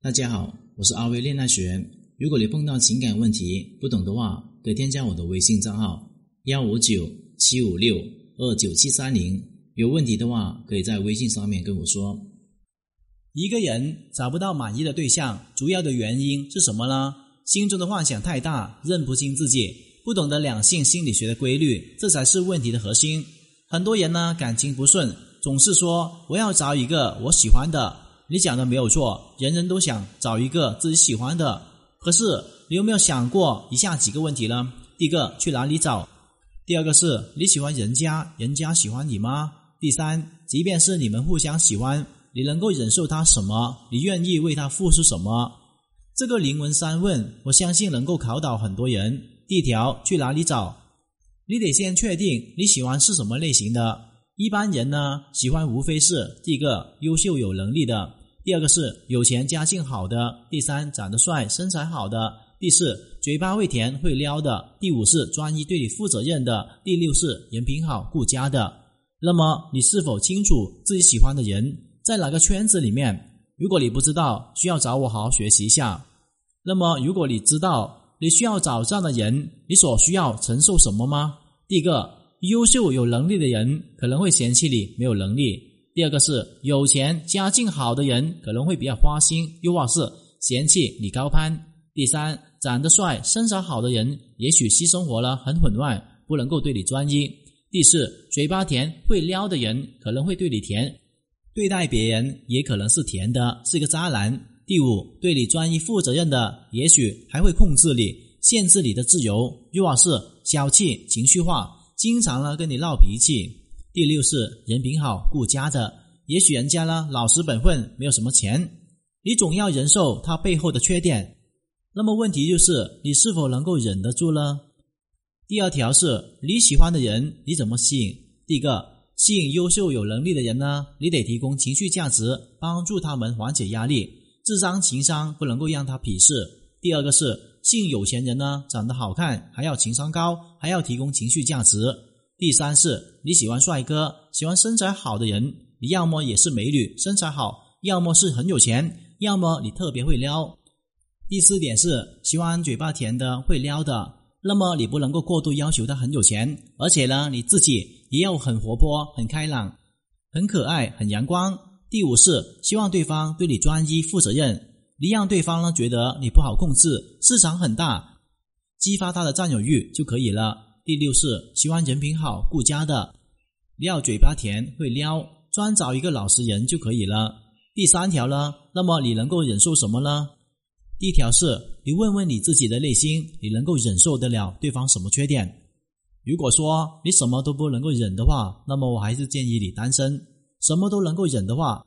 大家好，我是阿威恋爱学。如果你碰到情感问题不懂的话，可以添加我的微信账号幺五九七五六二九七三零。有问题的话，可以在微信上面跟我说。一个人找不到满意的对象，主要的原因是什么呢？心中的幻想太大，认不清自己，不懂得两性心理学的规律，这才是问题的核心。很多人呢感情不顺，总是说我要找一个我喜欢的。你讲的没有错，人人都想找一个自己喜欢的。可是你有没有想过以下几个问题呢？第一个，去哪里找？第二个是你喜欢人家，人家喜欢你吗？第三，即便是你们互相喜欢，你能够忍受他什么？你愿意为他付出什么？这个灵魂三问，我相信能够考倒很多人。第一条，去哪里找？你得先确定你喜欢是什么类型的。一般人呢，喜欢无非是第一个优秀有能力的，第二个是有钱家境好的，第三长得帅身材好的，第四嘴巴会甜会撩的，第五是专一对你负责任的，第六是人品好顾家的。那么你是否清楚自己喜欢的人在哪个圈子里面？如果你不知道，需要找我好好学习一下。那么，如果你知道你需要找这样的人，你所需要承受什么吗？第一个，优秀有能力的人可能会嫌弃你没有能力；第二个是有钱家境好的人可能会比较花心，又或是嫌弃你高攀；第三，长得帅身材好的人也许私生活呢很混乱，不能够对你专一；第四，嘴巴甜会撩的人可能会对你甜，对待别人也可能是甜的，是个渣男。第五，对你专一负责任的，也许还会控制你，限制你的自由；又或是小气、情绪化，经常呢跟你闹脾气。第六是人品好、顾家的，也许人家呢老实本分，没有什么钱，你总要忍受他背后的缺点。那么问题就是，你是否能够忍得住呢？第二条是你喜欢的人，你怎么吸引？第一个，吸引优秀有能力的人呢，你得提供情绪价值，帮助他们缓解压力。智商情商不能够让他鄙视。第二个是吸引有钱人呢，长得好看，还要情商高，还要提供情绪价值。第三是你喜欢帅哥，喜欢身材好的人，你要么也是美女，身材好，要么是很有钱，要么你特别会撩。第四点是喜欢嘴巴甜的会撩的，那么你不能够过度要求他很有钱，而且呢你自己也要很活泼、很开朗、很可爱、很阳光。第五是希望对方对你专一负责任，你让对方呢觉得你不好控制，市场很大，激发他的占有欲就可以了。第六是喜欢人品好顾家的，你要嘴巴甜会撩，专找一个老实人就可以了。第三条呢，那么你能够忍受什么呢？第一条是你问问你自己的内心，你能够忍受得了对方什么缺点？如果说你什么都不能够忍的话，那么我还是建议你单身。什么都能够忍的话，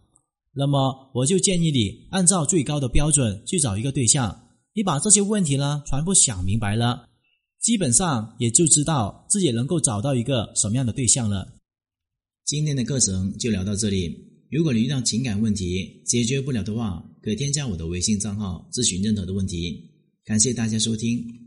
那么我就建议你按照最高的标准去找一个对象。你把这些问题呢全部想明白了，基本上也就知道自己能够找到一个什么样的对象了。今天的课程就聊到这里。如果你遇到情感问题解决不了的话，可以添加我的微信账号咨询任何的问题。感谢大家收听。